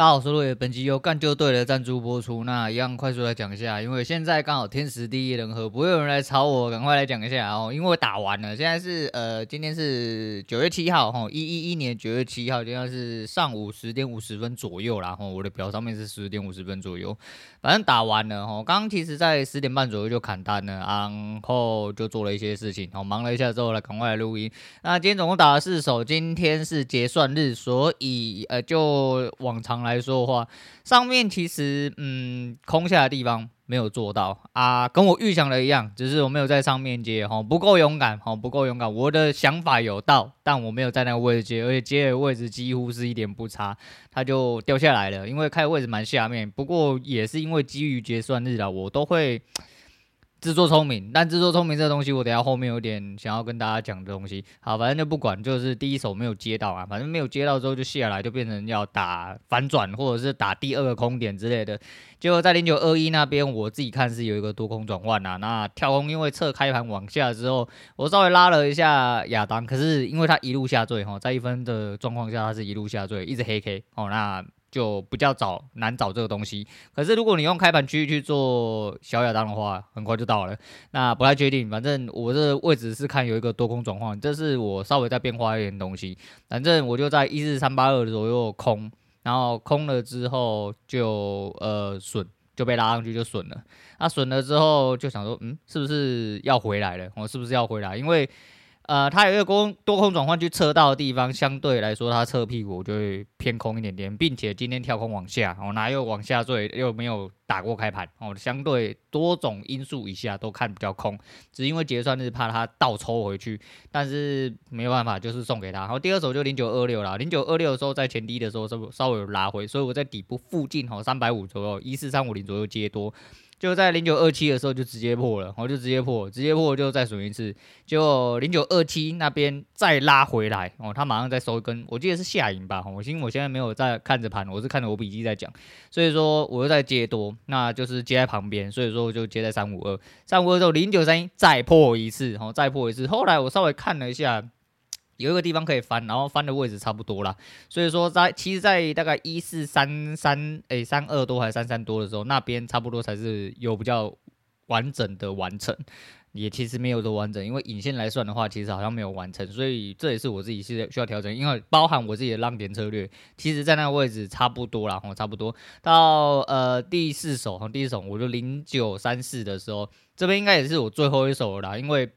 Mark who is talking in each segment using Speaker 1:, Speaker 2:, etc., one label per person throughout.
Speaker 1: 大家好，我是路野，本期由干就对了赞助播出。那一样快速来讲一下，因为现在刚好天时地利人和，不会有人来吵我，赶快来讲一下哦。因为我打完了，现在是呃，今天是九月七号，哈，一一一年九月七号，今天是上午十点五十分左右啦。然后我的表上面是十点五十分左右，反正打完了哈。刚刚其实在十点半左右就砍单了，然后就做了一些事情，好忙了一下之后来赶快来录音。那今天总共打了四手，今天是结算日，所以呃，就往常来。来说的话，上面其实嗯空下的地方没有做到啊，跟我预想的一样，只是我没有在上面接哈，不够勇敢哈，不够勇敢。我的想法有到，但我没有在那个位置接，而且接的位置几乎是一点不差，它就掉下来了。因为开的位置蛮下面，不过也是因为基于结算日啊，我都会。自作聪明，但自作聪明这个东西，我等下后面有点想要跟大家讲的东西。好，反正就不管，就是第一手没有接到啊，反正没有接到之后就卸下来，就变成要打反转或者是打第二个空点之类的。结果在零九二一那边，我自己看是有一个多空转换啊。那跳空因为侧开盘往下之后，我稍微拉了一下亚当，可是因为它一路下坠哈，在一分的状况下，它是一路下坠，一直黑 K 哦，那。就比较找难找这个东西，可是如果你用开盘区域去做小亚当的话，很快就到了。那不太确定，反正我这位置是看有一个多空转换，这是我稍微再变化一点东西。反正我就在一四三八二左右空，然后空了之后就呃损就被拉上去就损了。那损了之后就想说，嗯，是不是要回来了？我是不是要回来？因为呃，它有一个空多空转换去测到的地方，相对来说它侧屁股就会偏空一点点，并且今天跳空往下，哦，哪有往下坠，又没有打过开盘，哦，相对多种因素以下都看比较空，只因为结算日怕它倒抽回去，但是没有办法，就是送给他。然后第二手就零九二六了，零九二六的时候在前低的时候稍稍微有拉回，所以我在底部附近，哦，三百五左右，一四三五零左右接多。就在零九二七的时候就直接破了，我就直接破，直接破就再损一次，就零九二七那边再拉回来哦，他马上再收一根，我记得是下影吧，我因为我现在没有在看着盘，我是看着我笔记在讲，所以说我又在接多，那就是接在旁边，所以说我就接在三五二，三五二之后零九三一再破一次，然后再破一次，后来我稍微看了一下。有一个地方可以翻，然后翻的位置差不多啦，所以说在其实，在大概一四三三诶三二多还是三三多的时候，那边差不多才是有比较完整的完成，也其实没有多完整，因为引线来算的话，其实好像没有完成，所以这也是我自己是需要调整，因为包含我自己的浪点策略，其实在那个位置差不多啦，吼，差不多到呃第四手，第四手我就零九三四的时候，这边应该也是我最后一手了啦，因为。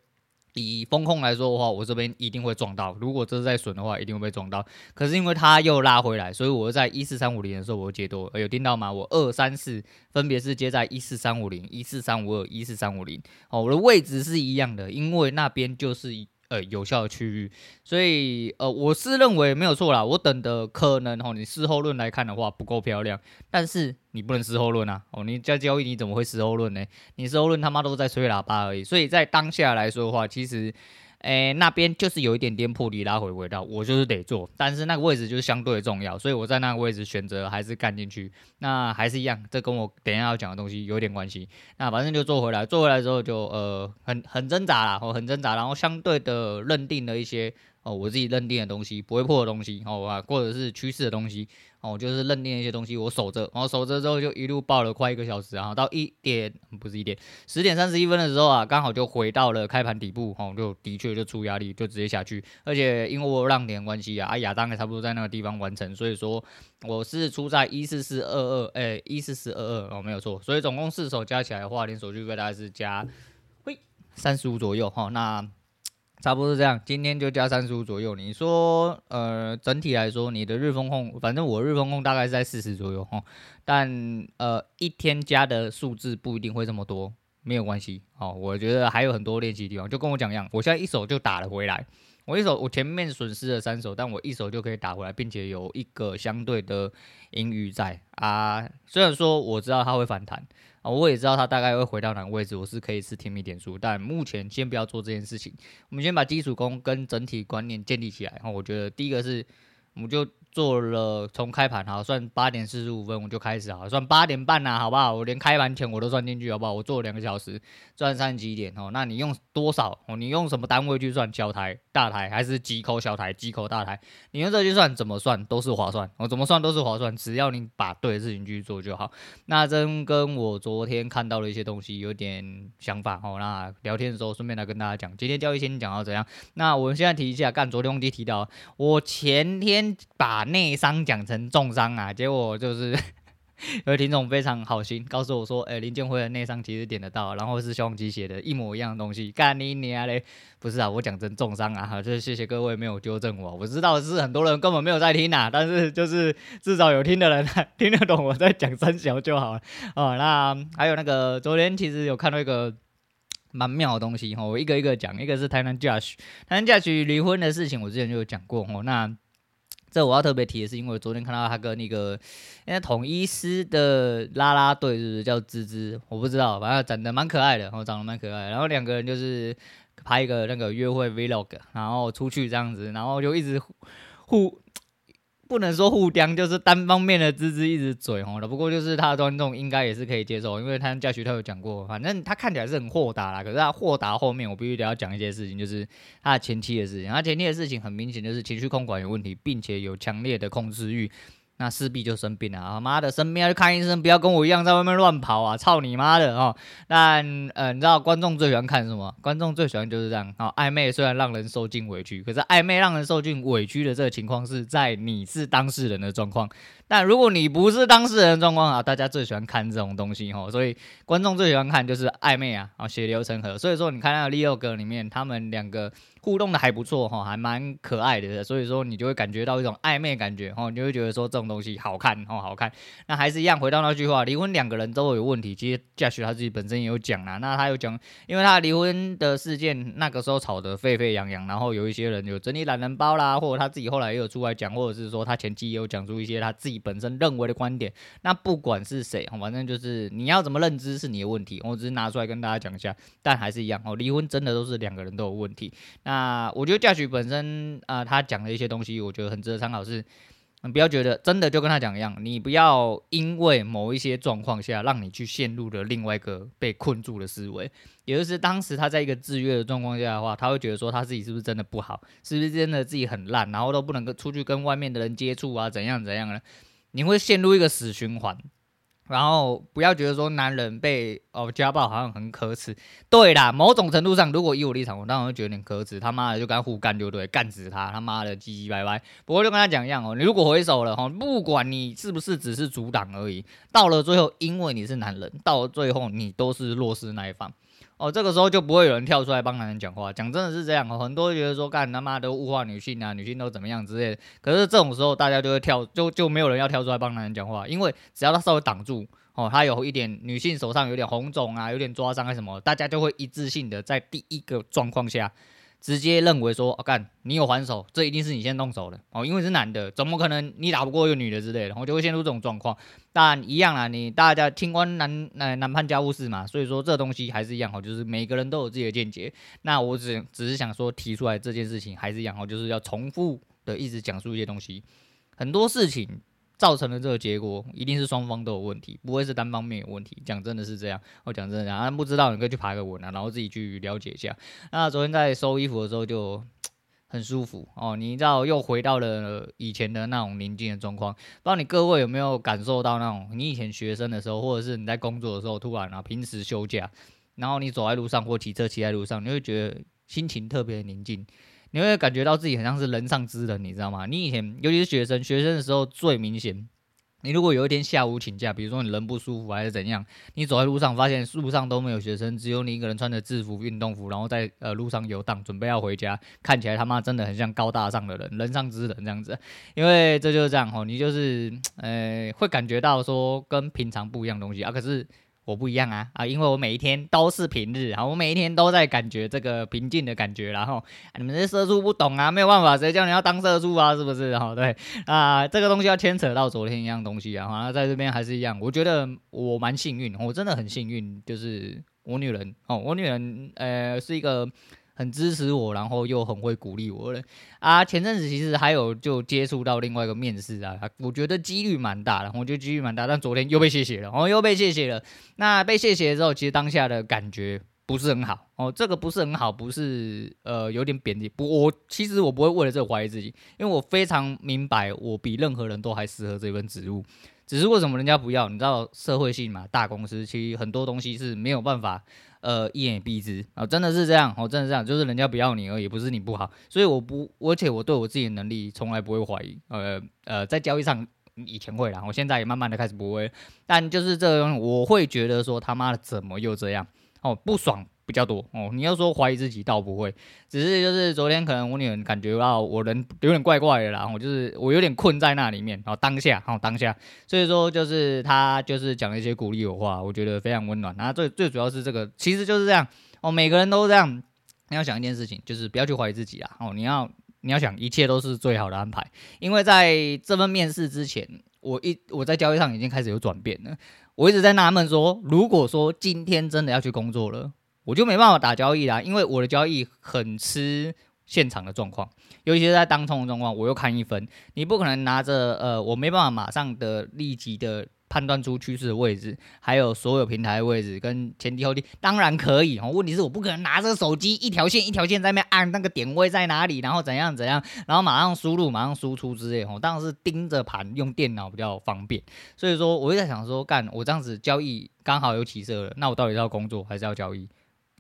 Speaker 1: 以风控来说的话，我这边一定会撞到。如果这是在损的话，一定会被撞到。可是因为它又拉回来，所以我在一四三五零的时候，我接多。有听到吗？我二三四分别是接在一四三五零、一四三五二、一四三五零。哦，我的位置是一样的，因为那边就是。呃，有效的区域，所以呃，我是认为没有错啦。我等的可能哦，你事后论来看的话不够漂亮，但是你不能事后论啊。哦，你在交易你怎么会事后论呢？你事后论他妈都在吹喇叭而已。所以在当下来说的话，其实。诶、欸，那边就是有一点点破离拉回轨道，我就是得做，但是那个位置就是相对重要，所以我在那个位置选择还是干进去，那还是一样，这跟我等下要讲的东西有点关系。那反正就做回来，做回来之后就呃很很挣扎啦，我很挣扎，然后相对的认定了一些。哦，我自己认定的东西不会破的东西，哦啊，或者是趋势的东西，哦，就是认定一些东西，我守着，然后守着之后就一路爆了快一个小时，然后到一点不是一点，十点三十一分的时候啊，刚好就回到了开盘底部，哦，就的确就出压力，就直接下去，而且因为我有浪点关系啊，啊亚当也差不多在那个地方完成，所以说我是出在一四四二二，哎，一四四二二哦，没有错，所以总共四手加起来的话，连手续费大概是加，喂，三十五左右，哈，那。差不多是这样，今天就加三十五左右。你说，呃，整体来说，你的日风控，反正我日风控大概是在四十左右哈。但呃，一天加的数字不一定会这么多，没有关系。哦，我觉得还有很多练习地方，就跟我讲一样，我现在一手就打了回来。我一手，我前面损失了三手，但我一手就可以打回来，并且有一个相对的盈余在啊。虽然说我知道它会反弹啊，我也知道它大概会回到哪个位置，我是可以吃甜蜜点数，但目前先不要做这件事情。我们先把基础功跟整体观念建立起来。然后我觉得第一个是，我们就做了从开盘好算八点四十五分我就开始好算八点半呐，好不好？我连开盘前我都算进去，好不好？我做两个小时，赚三几点哦。那你用多少哦？你用什么单位去算？小台、大台还是几口小台、几口大台？你用这去算，怎么算都是划算。我怎么算都是划算，只要你把对的事情去做就好。那真跟我昨天看到的一些东西有点想法哦。那聊天的时候顺便来跟大家讲，今天交易先讲到怎样？那我们现在提一下，干昨天忘记提到，我前天把内伤讲成重伤啊，结果就是 有听众非常好心告诉我说，哎、林建辉的内伤其实点得到，然后是萧煌奇写的一模一样的东西，干你娘嘞！不是啊，我讲成重伤啊，哈，就是谢谢各位没有纠正我，我知道是很多人根本没有在听啊，但是就是至少有听的人 听得懂我在讲三小就好了哦。那还有那个昨天其实有看到一个。蛮妙的东西哈，我一个一个讲。一个是台南 Judge，台南 Judge 离婚的事情，我之前就有讲过哦。那这我要特别提的是，因为昨天看到他跟那个因为统一师的啦啦队，是不是叫芝芝？我不知道，反正长得蛮可爱的，哦，长得蛮可爱。然后两个人就是拍一个那个约会 Vlog，然后出去这样子，然后就一直互。不能说互相，就是单方面的滋滋一直嘴红的。不过就是他的观众应该也是可以接受，因为他教学他有讲过，反正他看起来是很豁达啦。可是他豁达后面，我必须得要讲一些事情，就是他前期的事情。他前期的事情很明显就是情绪控管有问题，并且有强烈的控制欲。那势必就生病了啊！妈的，生病要去看医生，不要跟我一样在外面乱跑啊！操你妈的哦！但呃，你知道观众最喜欢看什么？观众最喜欢就是这样啊！暧昧虽然让人受尽委屈，可是暧昧让人受尽委屈的这个情况是在你是当事人的状况。但如果你不是当事人的状况啊，大家最喜欢看这种东西哈，所以观众最喜欢看就是暧昧啊，啊血流成河。所以说你看那个 Leo 哥里面，他们两个互动的还不错哈，还蛮可爱的。所以说你就会感觉到一种暧昧感觉哈，你就会觉得说这种东西好看哦，好看。那还是一样回到那句话，离婚两个人都有问题。其实 Judge 他自己本身也有讲啦，那他有讲，因为他离婚的事件那个时候吵得沸沸扬扬，然后有一些人有整理懒人包啦，或者他自己后来也有出来讲，或者是说他前期也有讲出一些他自己。本身认为的观点，那不管是谁，反正就是你要怎么认知是你的问题，我只是拿出来跟大家讲一下。但还是一样哦，离婚真的都是两个人都有问题。那那我觉得驾驶本身啊、他讲的一些东西，我觉得很值得参考是。是你不要觉得真的就跟他讲一样，你不要因为某一些状况下让你去陷入了另外一个被困住的思维，也就是当时他在一个制约的状况下的话，他会觉得说他自己是不是真的不好，是不是真的自己很烂，然后都不能够出去跟外面的人接触啊，怎样怎样的。你会陷入一个死循环，然后不要觉得说男人被哦家暴好像很可耻。对啦，某种程度上，如果以我立场，我当然会觉得有点可耻。他妈的就跟他互干就对，干死他，他妈的唧唧歪歪。不过就跟他讲一样哦，你如果回手了哈，不管你是不是只是阻挡而已，到了最后，因为你是男人，到了最后你都是弱势那一方。哦，这个时候就不会有人跳出来帮男人讲话。讲真的是这样哦，很多人觉得说干他妈的物化女性啊，女性都怎么样之类的。可是这种时候大家就会跳，就就没有人要跳出来帮男人讲话，因为只要他稍微挡住哦，他有一点女性手上有点红肿啊，有点抓伤啊什么，大家就会一致性的在第一个状况下。直接认为说，哦，干，你有还手，这一定是你先动手的哦，因为是男的，怎么可能你打不过一个女的之类的，然后就会陷入这种状况。但一样啊，你大家清官难呃难判家务事嘛，所以说这东西还是一样哦，就是每个人都有自己的见解。那我只只是想说提出来这件事情还是一样哦，就是要重复的一直讲述一些东西，很多事情。造成的这个结果一定是双方都有问题，不会是单方面有问题。讲真的是这样，我讲真的，啊，不知道你可以去爬个文啊，然后自己去了解一下。那昨天在收衣服的时候就很舒服哦，你知道又回到了以前的那种宁静的状况。不知道你各位有没有感受到那种你以前学生的时候，或者是你在工作的时候，突然啊平时休假，然后你走在路上或骑车骑在路上，你会觉得心情特别宁静。你会感觉到自己很像是人上之人，你知道吗？你以前尤其是学生，学生的时候最明显。你如果有一天下午请假，比如说你人不舒服还是怎样，你走在路上发现路上都没有学生，只有你一个人穿着制服运动服，然后在呃路上游荡，准备要回家，看起来他妈真的很像高大上的人，人上之人这样子。因为这就是这样吼，你就是呃会感觉到说跟平常不一样的东西啊，可是。我不一样啊啊！因为我每一天都是平日啊，我每一天都在感觉这个平静的感觉，然后、你们这些社畜不懂啊，没有办法，谁叫你要当社畜啊？是不是？哈，对啊，这个东西要牵扯到昨天一样东西啊，那在这边还是一样，我觉得我蛮幸运，我真的很幸运，就是我女人哦，我女人呃是一个很支持我，然后又很会鼓励我了啊。前阵子其实还有就接触到另外一个面试啊，我觉得几率蛮大的，我觉得几率蛮大，但昨天又被谢谢了，哦，又被谢谢了。那被谢谢之后，其实当下的感觉不是很好哦，这个不是很好，不是呃有点贬低。不，我其实我不会为了这个怀疑自己，因为我非常明白，我比任何人都还适合这份职务。只是为什么人家不要？你知道社会性嘛？大公司其实很多东西是没有办法，呃，一言以蔽之啊，真的是这样，哦，真的是这样，就是人家不要你而已，不是你不好。所以我不，而且我对我自己的能力从来不会怀疑。呃呃，在交易上以前会啦，我现在也慢慢的开始不会。但就是这个东西，我会觉得说他妈的怎么又这样？哦，不爽。比较多哦，你要说怀疑自己倒不会，只是就是昨天可能我女儿感觉到我人有点怪怪的啦，我就是我有点困在那里面，然后当下，然后当下，所以说就是他就是讲了一些鼓励的话，我觉得非常温暖。然后最最主要是这个，其实就是这样哦，每个人都这样。你要想一件事情，就是不要去怀疑自己啦哦，你要你要想一切都是最好的安排，因为在这份面试之前，我一我在交易上已经开始有转变了，我一直在纳闷说，如果说今天真的要去工作了。我就没办法打交易啦，因为我的交易很吃现场的状况，尤其是在当冲的状况，我又看一分，你不可能拿着呃，我没办法马上的立即的判断出趋势的位置，还有所有平台的位置跟前低后低，当然可以哦。问题是我不可能拿着手机一条线一条线在那边按那个点位在哪里，然后怎样怎样，然后马上输入马上输出之类哦。当然是盯着盘用电脑比较方便，所以说我就在想说，干我这样子交易刚好有起色了，那我到底是要工作还是要交易？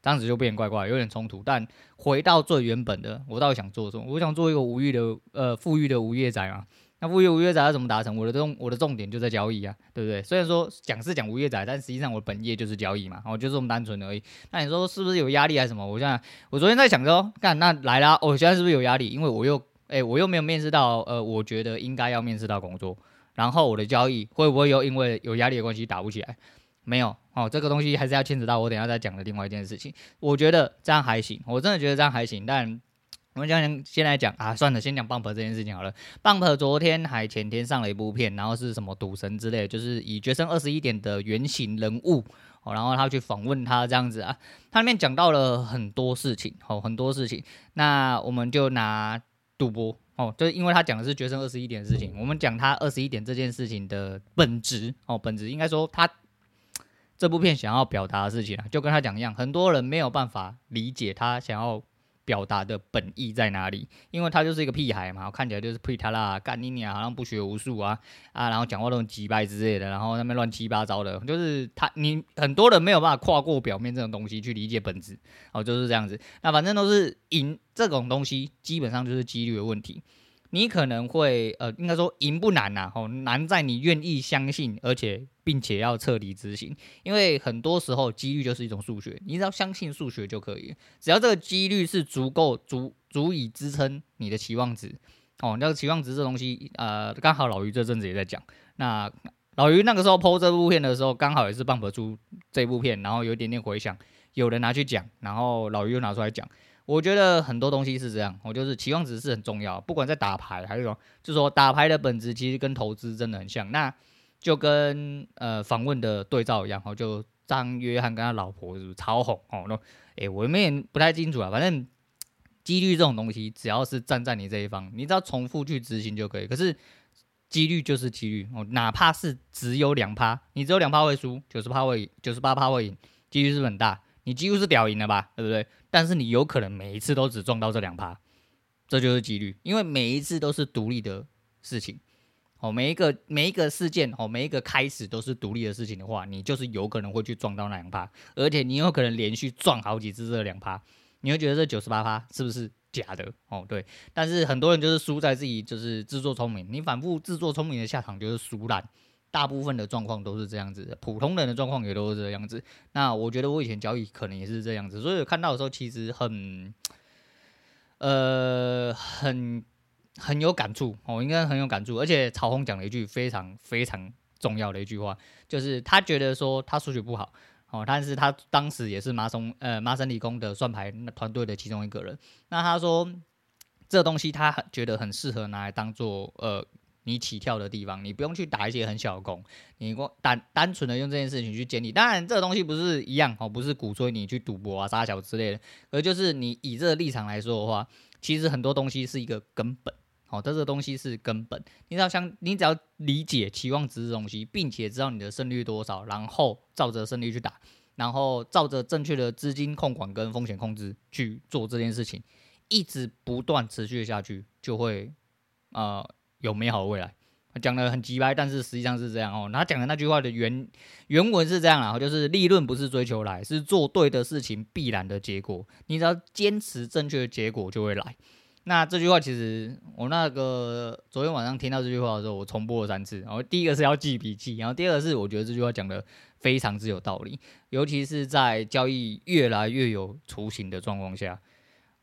Speaker 1: 当时就变怪怪，有点冲突。但回到最原本的，我到底想做什么？我想做一个无欲的、呃，富裕的无业仔嘛。那富裕无业仔要怎么达成？我的重我的重点就在交易啊，对不对？虽然说讲是讲无业仔，但实际上我本业就是交易嘛，我就这么单纯而已。那你说是不是有压力还是什么？我现在我昨天在想说，干那来啦，我、现在是不是有压力？因为我又哎、我又没有面试到，呃，我觉得应该要面试到工作，然后我的交易会不会又因为有压力的关系打不起来？没有哦，这个东西还是要牵扯到我等下再讲的另外一件事情。我觉得这样还行，我真的觉得这样还行。但我们讲先来讲啊，算了，先讲 Bump 这件事情好了。Bump 昨天还前天上了一部片，然后是什么赌神之类，就是以决胜二十一点的原型人物哦，然后他去访问他这样子啊，他里面讲到了很多事情哦，很多事情。那我们就拿赌博哦，就是因为他讲的是决胜二十一点的事情，我们讲他二十一点这件事情的本质哦，本质应该说他。这部片想要表达的事情啊，就跟他讲一样，很多人没有办法理解他想要表达的本意在哪里，因为他就是一个屁孩嘛，看起来就是屁他啦，干你娘，好像不学无术啊啊，然后讲话都很机掰之类的，然后那边乱七八糟的，就是他你很多人没有办法跨过表面这种东西去理解本质，哦，就是这样子。那反正都是赢这种东西，基本上就是几率的问题。你可能会呃，应该说赢不难呐，哦，难在你愿意相信，而且并且要彻底执行。因为很多时候几率就是一种数学，你只要相信数学就可以，只要这个几率是足够足足以支撑你的期望值哦。那个期望值这东西，呃，刚好老于这阵子也在讲。那老于那个时候剖这部片的时候，刚好也是棒棒出这部片，然后有一点点回响，有人拿去讲，然后老于又拿出来讲。我觉得很多东西是这样，我就是期望值是很重要，不管在打牌还是说，就是说打牌的本质其实跟投资真的很像，那就跟呃访问的对照一样，哦，就张约翰跟他老婆是是超红哦？那诶，我们也不太清楚啊，反正几率这种东西，只要是站在你这一方，你只要重复去执行就可以。可是几率就是几率哦，哪怕是只有两趴，你只有两趴会输，九十趴会，九十八趴会赢，几率是不是很大？你几乎是屌赢了吧，对不对？但是你有可能每一次都只撞到这两趴，这就是几率，因为每一次都是独立的事情，哦，每一个每一个事件，哦，每一个开始都是独立的事情的话，你就是有可能会去撞到那两趴，而且你有可能连续撞好几次这两趴，你会觉得这九十八趴是不是假的？哦，对，但是很多人就是输在自己就是自作聪明，你反复自作聪明的下场就是输烂。大部分的状况都是这样子，普通人的状况也都是这样子。那我觉得我以前交易可能也是这样子，所以我看到的时候其实很，呃，很很有感触哦，应该很有感触。而且曹红讲了一句非常非常重要的一句话，就是他觉得说他数学不好哦，但是他当时也是麻省呃麻省理工的算牌团队的其中一个人。那他说这东西他觉得很适合拿来当做呃。你起跳的地方，你不用去打一些很小的工，你光单单纯的用这件事情去建立。当然，这个东西不是一样哦，不是鼓吹你去赌博啊、杀小之类的，而就是你以这个立场来说的话，其实很多东西是一个根本。哦，这个东西是根本。你只要想，你只要理解期望值的东西，并且知道你的胜率多少，然后照着胜率去打，然后照着正确的资金控管跟风险控制去做这件事情，一直不断持续下去，就会呃有美好的未来。讲得很直白，但是实际上是这样哦。他讲的那句话的原原文是这样啊，就是利润不是追求来，是做对的事情必然的结果。你只要坚持正确的结果就会来。那这句话其实我那个昨天晚上听到这句话的时候，我重播了三次。然后第一个是要记笔记，然后第二个是我觉得这句话讲的非常之有道理，尤其是在交易越来越有雏形的状况下，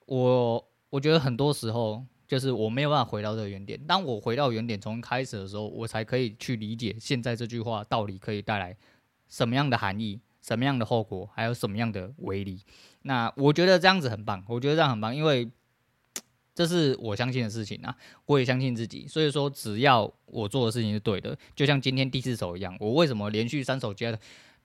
Speaker 1: 我我觉得很多时候就是我没有办法回到这个原点。当我回到原点从开始的时候，我才可以去理解现在这句话到底可以带来什么样的含义、什么样的后果，还有什么样的威力。那我觉得这样子很棒，我觉得这样很棒，因为。这是我相信的事情啊，我也相信自己，所以说只要我做的事情是对的，就像今天第四手一样，我为什么连续三手接的，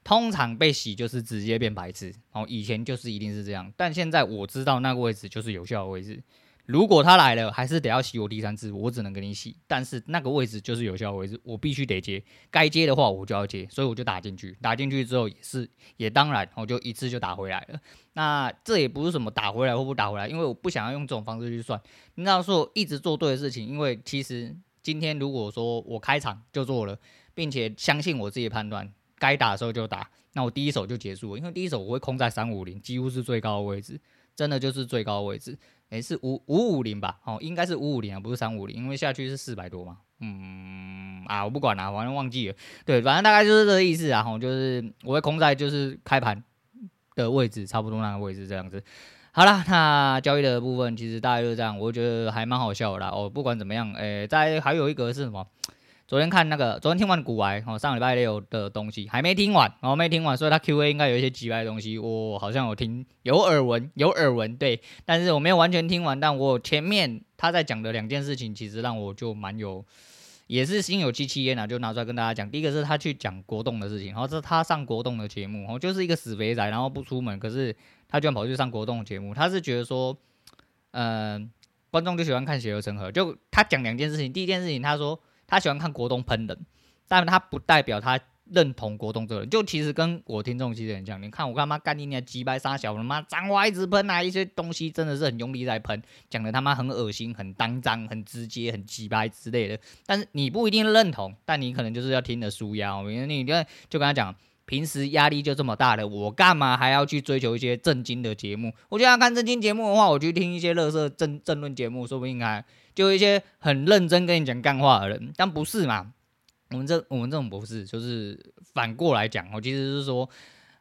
Speaker 1: 通常被洗就是直接变白痴，哦，以前就是一定是这样，但现在我知道那个位置就是有效的位置。如果他来了，还是得要洗我第三次，我只能给你洗。但是那个位置就是有效位置，我必须得接，该接的话我就要接，所以我就打进去。打进去之后也是，也当然我就一次就打回来了。那这也不是什么打回来或不打回来，因为我不想要用这种方式去算。你知道说一直做对的事情，因为其实今天如果说我开场就做了，并且相信我自己的判断，该打的时候就打，那我第一手就结束了，因为第一手我会空在三五零，几乎是最高的位置，真的就是最高位置。诶，是五五五零吧？哦，应该是五五零啊，不是三五零，因为下去是四百多嘛。嗯啊，我不管了，反正忘记了。对，反正大概就是这个意思啊。吼，就是我会空在就是开盘的位置，差不多那个位置这样子。好了，那交易的部分其实大概就是这样，我觉得还蛮好笑的啦。哦，不管怎么样，诶，在还有一个是什么？昨天看那个，昨天听完古玩哦，上礼拜六的东西还没听完，哦，没听完，所以他 Q&A 应该有一些奇怪的东西，我好像有听，有耳闻，有耳闻，对，但是我没有完全听完，但我前面他在讲的两件事情，其实让我就蛮有，也是心有戚戚焉啊，就拿出来跟大家讲。第一个是他去讲国栋的事情，然后是他上国栋的节目，哦，就是一个死肥仔，然后不出门，可是他居然跑去上国栋节目，他是觉得说，嗯、呃，观众就喜欢看血流成河，就他讲两件事情，第一件事情他说。他喜欢看国栋喷人，但他不代表他认同国栋这个人。就其实跟我听众其实很像，你看我干嘛干你娘鸡掰杀小他妈脏话一直喷啊，一些东西真的是很用力在喷，讲的他妈很恶心、很肮脏、很直接、很鸡掰之类的。但是你不一定认同，但你可能就是要听的舒压。因为你就就跟他讲，平时压力就这么大了，我干嘛还要去追求一些正经的节目？我就要看正经节目的话，我去听一些乐色政政论节目，说不定还。就一些很认真跟你讲干话的人，但不是嘛？我们这我们这种不是，就是反过来讲，我其实是说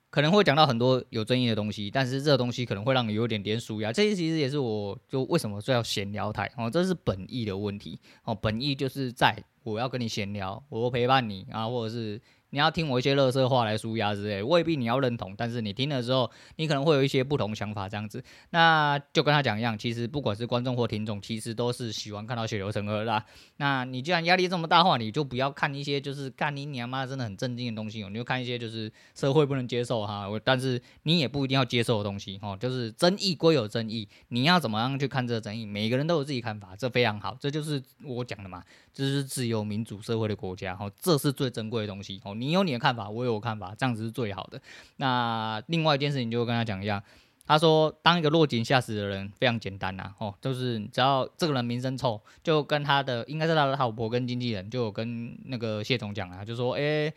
Speaker 1: 可能会讲到很多有争议的东西，但是这个东西可能会让你有点点纾压。这些其实也是我就为什么说要闲聊台哦，这是本意的问题哦，本意就是在我要跟你闲聊，我陪伴你啊，或者是。你要听我一些乐色话来舒压之类，未必你要认同，但是你听了之后，你可能会有一些不同想法这样子。那就跟他讲一样，其实不管是观众或听众，其实都是喜欢看到血流成河的啦。那你既然压力这么大话，你就不要看一些就是干你娘妈真的很正经的东西哦，你就看一些就是社会不能接受哈，但是你也不一定要接受的东西哦。就是争议归有争议，你要怎么样去看这个争议？每个人都有自己看法，这非常好，这就是我讲的嘛，这是自由民主社会的国家哦，这是最珍贵的东西哦。你你有你的看法，我有我看法，这样子是最好的。那另外一件事情，就跟他讲一样，他说当一个落井下石的人非常简单呐、啊，哦，就是只要这个人名声臭，就跟他的应该是他的老婆跟经纪人，就有跟那个谢总讲啊，就说，诶、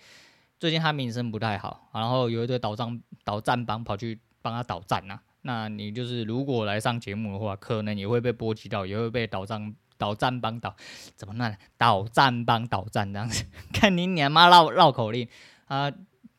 Speaker 1: 最近他名声不太好，然后有一堆倒账倒站帮跑去帮他倒站呐，那你就是如果来上节目的话，可能也会被波及到，也会被倒账。倒战帮倒，怎么弄？倒战帮倒战这样子，看你娘妈绕绕口令啊！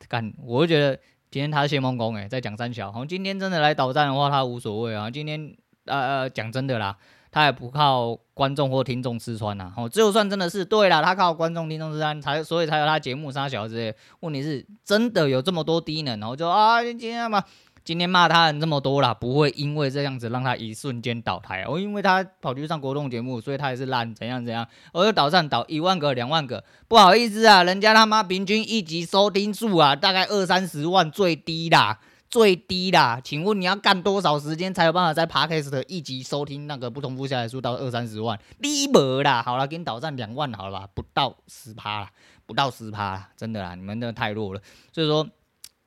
Speaker 1: 干，我就觉得今天他是谢孟恭诶，在讲三小。好，今天真的来倒战的话，他无所谓啊。今天呃呃，讲真的啦，他也不靠观众或听众吃穿呐。哦，就算真的是对啦，他靠观众听众吃穿，才所以才有他节目三小之类。问题是真的有这么多低能，然后就啊，今天嘛。今天骂他人这么多啦，不会因为这样子让他一瞬间倒台哦，因为他跑去上国栋节目，所以他也是烂怎样怎样，我就倒站倒一万个两万个，不好意思啊，人家他妈平均一集收听数啊，大概二三十万最低啦。最低啦，请问你要干多少时间才有办法在 Podcast 一集收听那个不重复下载数到二三十万？你没啦，好了，给你导战两万好了，不到十趴啦，不到十趴啦，真的啦，你们真的太弱了。所以说，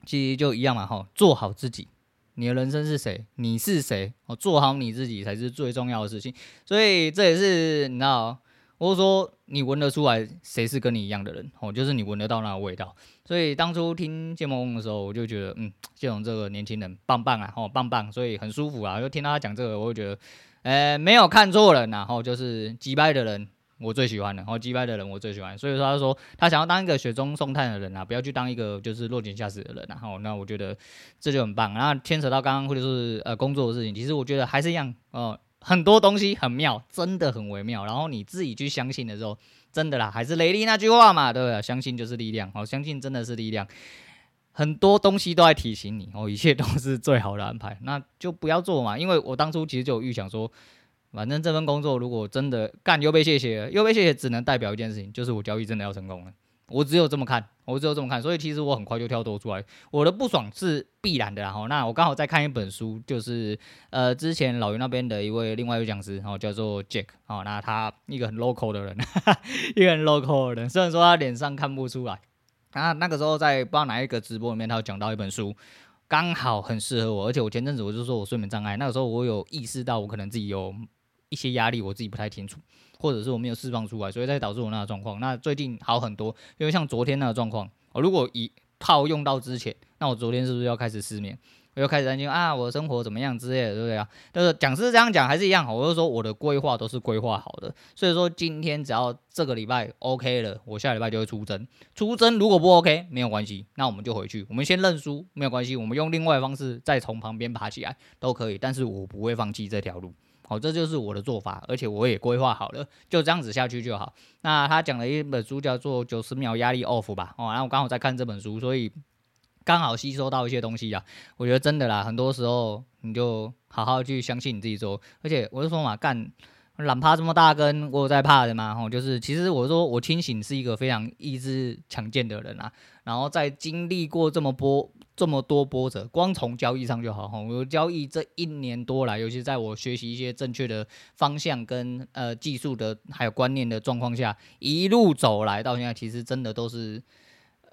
Speaker 1: 其实就一样嘛，哈，做好自己，你的人生是谁？你是谁？哦，做好你自己才是最重要的事情。所以这也是你知道。我说你闻得出来谁是跟你一样的人哦，就是你闻得到那个味道。所以当初听谢孟恭的时候，我就觉得，嗯，谢总这个年轻人棒棒啊，哦，棒棒，所以很舒服啊。就听到他讲这个，我就觉得，呃，没有看错人，然后就是击败的人，我最喜欢的，然后击败的人我最喜欢。所以说他说他想要当一个雪中送炭的人啊，不要去当一个就是落井下石的人，然后那我觉得这就很棒。然后牵扯到刚刚或者是呃工作的事情，其实我觉得还是一样哦。很多东西很妙，真的很微妙。然后你自己去相信的时候，真的啦，还是雷利那句话嘛，对不对？相信就是力量，哦，相信真的是力量。很多东西都在提醒你，哦，一切都是最好的安排，那就不要做嘛。因为我当初其实就有预想说，反正这份工作如果真的干又被谢谢了，又被谢谢，只能代表一件事情，就是我交易真的要成功了。我只有这么看，我只有这么看，所以其实我很快就跳脱出来。我的不爽是必然的，然后那我刚好在看一本书，就是呃之前老于那边的一位另外一位讲师，然后叫做 Jack，哦，那他一个很 local 的人，一个很 local 的人，虽然说他脸上看不出来，啊，那个时候在不知道哪一个直播里面，他有讲到一本书，刚好很适合我，而且我前阵子我就说我睡眠障碍，那个时候我有意识到我可能自己有一些压力，我自己不太清楚。或者是我没有释放出来，所以才导致我那个状况。那最近好很多，因为像昨天那个状况，我如果以套用到之前，那我昨天是不是要开始失眠？我又开始担心啊，我的生活怎么样之类的，对不对啊？但是讲是这样讲，还是一样好。我就说我的规划都是规划好的，所以说今天只要这个礼拜 OK 了，我下礼拜就会出征。出征如果不 OK，没有关系，那我们就回去，我们先认输，没有关系，我们用另外的方式再从旁边爬起来都可以。但是我不会放弃这条路。好，这就是我的做法，而且我也规划好了，就这样子下去就好。那他讲了一本书叫做《九十秒压力 off》吧，哦，然后我刚好在看这本书，所以刚好吸收到一些东西啊。我觉得真的啦，很多时候你就好好去相信你自己做，而且我就说嘛，干。懒趴这么大根，我有在怕的嘛？吼，就是其实我说我清醒是一个非常意志强健的人啊。然后在经历过这么波这么多波折，光从交易上就好。我交易这一年多来，尤其在我学习一些正确的方向跟呃技术的还有观念的状况下，一路走来到现在，其实真的都是。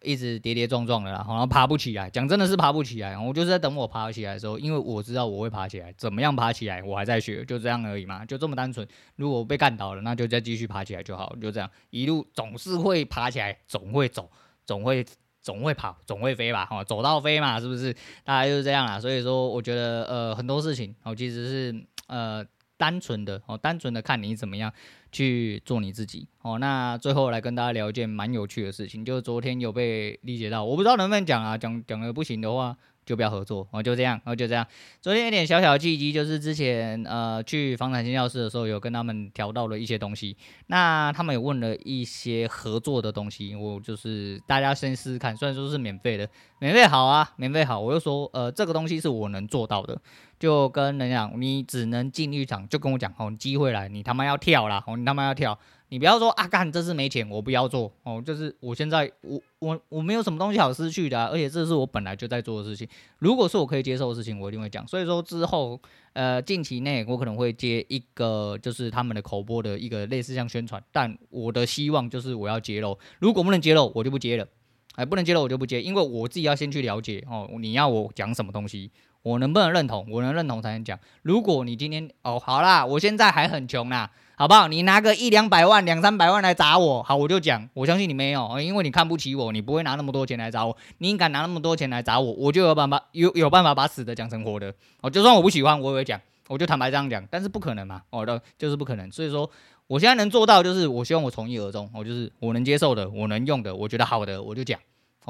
Speaker 1: 一直跌跌撞撞的啦，然后爬不起来。讲真的是爬不起来，我就是在等我爬起来的时候，因为我知道我会爬起来。怎么样爬起来，我还在学，就这样而已嘛，就这么单纯。如果被干倒了，那就再继续爬起来就好，就这样。一路总是会爬起来，总会走，总会总会跑，总会飞吧？哈，走到飞嘛，是不是？大概就是这样啦。所以说，我觉得呃很多事情，哦，其实是呃单纯的哦，单纯的看你怎么样。去做你自己哦。那最后来跟大家聊一件蛮有趣的事情，就是昨天有被理解到，我不知道能不能讲啊，讲讲的不行的话。就不要合作，然哦，就这样，然后就这样。昨天有点小小的契机，就是之前呃去房产新教室的时候，有跟他们聊到了一些东西。那他们有问了一些合作的东西，我就是大家先试试看，虽然说是免费的，免费好啊，免费好。我就说呃这个东西是我能做到的，就跟人讲，你只能进浴场，就跟我讲哦，机会来，你他妈要跳啦，哦，你他妈要跳。你不要说啊，干这次没钱，我不要做哦。就是我现在我我我没有什么东西好失去的，而且这是我本来就在做的事情。如果是我可以接受的事情，我一定会讲。所以说之后呃近期内我可能会接一个就是他们的口播的一个类似像宣传，但我的希望就是我要揭露。如果不能揭露，我就不接了。哎，不能揭露我就不接，因为我自己要先去了解哦。你要我讲什么东西，我能不能认同？我能认同才能讲。如果你今天哦好啦，我现在还很穷啦。好不好？你拿个一两百万、两三百万来砸我，好，我就讲，我相信你没有，因为你看不起我，你不会拿那么多钱来砸我。你敢拿那么多钱来砸我，我就有办法，有有办法把死的讲成活的。哦，就算我不喜欢，我也会讲，我就坦白这样讲。但是不可能嘛，哦的，就是不可能。所以说，我现在能做到，就是我希望我从一而终，我就是我能接受的，我能用的，我觉得好的，我就讲。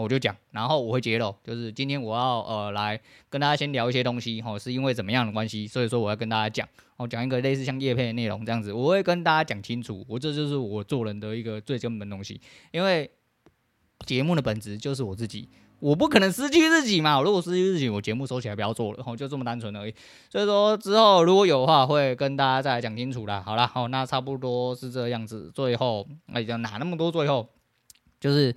Speaker 1: 我就讲，然后我会揭露，就是今天我要呃来跟大家先聊一些东西，吼，是因为怎么样的关系，所以说我要跟大家讲，我讲一个类似像业配的内容这样子，我会跟大家讲清楚，我这就是我做人的一个最根本东西，因为节目的本质就是我自己，我不可能失去自己嘛。如果失去自己，我节目收起来不要做了，就这么单纯而已。所以说之后如果有的话，会跟大家再来讲清楚啦。好啦，好，那差不多是这样子。最后那，哎呀，哪那么多？最后就是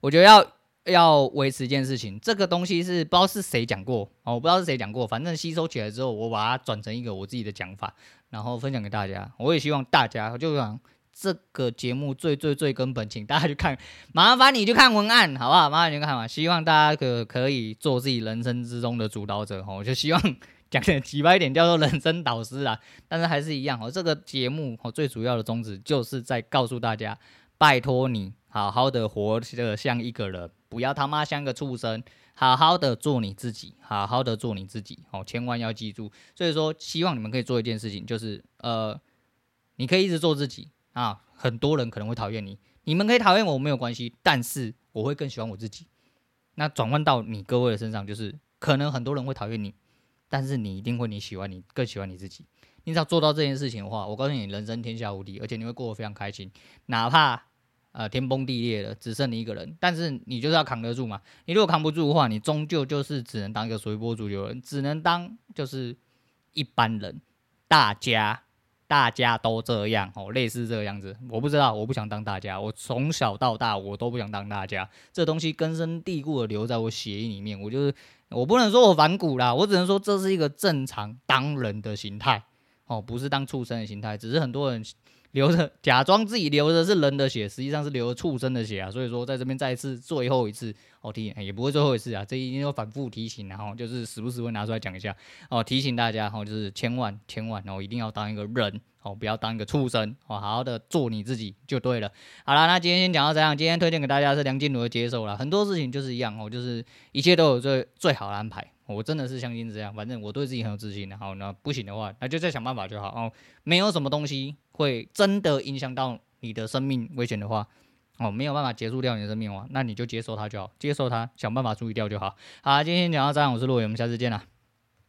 Speaker 1: 我觉得要要维持一件事情，这个东西是不知道是谁讲过哦，我不知道是谁讲过，反正吸收起来之后，我把它转成一个我自己的讲法，然后分享给大家。我也希望大家就想。这个节目最最最根本，请大家去看，麻烦你去看文案，好不好？麻烦你去看嘛。希望大家可可以做自己人生之中的主导者哈。我就希望讲的直白一点，叫做人生导师啊。但是还是一样哈，这个节目哈最主要的宗旨就是在告诉大家，拜托你好好的活得像一个人，不要他妈像个畜生，好好的做你自己，好好的做你自己哦，千万要记住。所以说，希望你们可以做一件事情，就是呃，你可以一直做自己。啊，很多人可能会讨厌你，你们可以讨厌我没有关系，但是我会更喜欢我自己。那转换到你各位的身上，就是可能很多人会讨厌你，但是你一定会你喜欢你，更喜欢你自己。你只要做到这件事情的话，我告诉你，人生天下无敌，而且你会过得非常开心。哪怕呃天崩地裂了，只剩你一个人，但是你就是要扛得住嘛。你如果扛不住的话，你终究就是只能当一个随波逐流人，只能当就是一般人，大家。大家都这样哦，类似这个样子，我不知道，我不想当大家。我从小到大，我都不想当大家。这东西根深蒂固的留在我血液里面。我就是，我不能说我反骨啦，我只能说这是一个正常当人的形态哦，不是当畜生的形态。只是很多人流着，假装自己流的是人的血，实际上是流畜生的血啊。所以说，在这边再一次，最后一次。哦，提醒也不会最后一次啊，这一定要反复提醒，然后就是时不时会拿出来讲一下哦，提醒大家，然后就是千万千万哦，一定要当一个人哦，不要当一个畜生哦，好好的做你自己就对了。好了，那今天先讲到这样，今天推荐给大家是梁静茹的接受了，很多事情就是一样哦，就是一切都有最最好的安排，我真的是相信这样，反正我对自己很有自信，然后呢不行的话，那就再想办法就好哦，没有什么东西会真的影响到你的生命危险的话。哦，没有办法结束掉你的生命话，那你就接受它就好，接受它，想办法处理掉就好。好，今天讲到这样，我是陆伟，我们下次见了。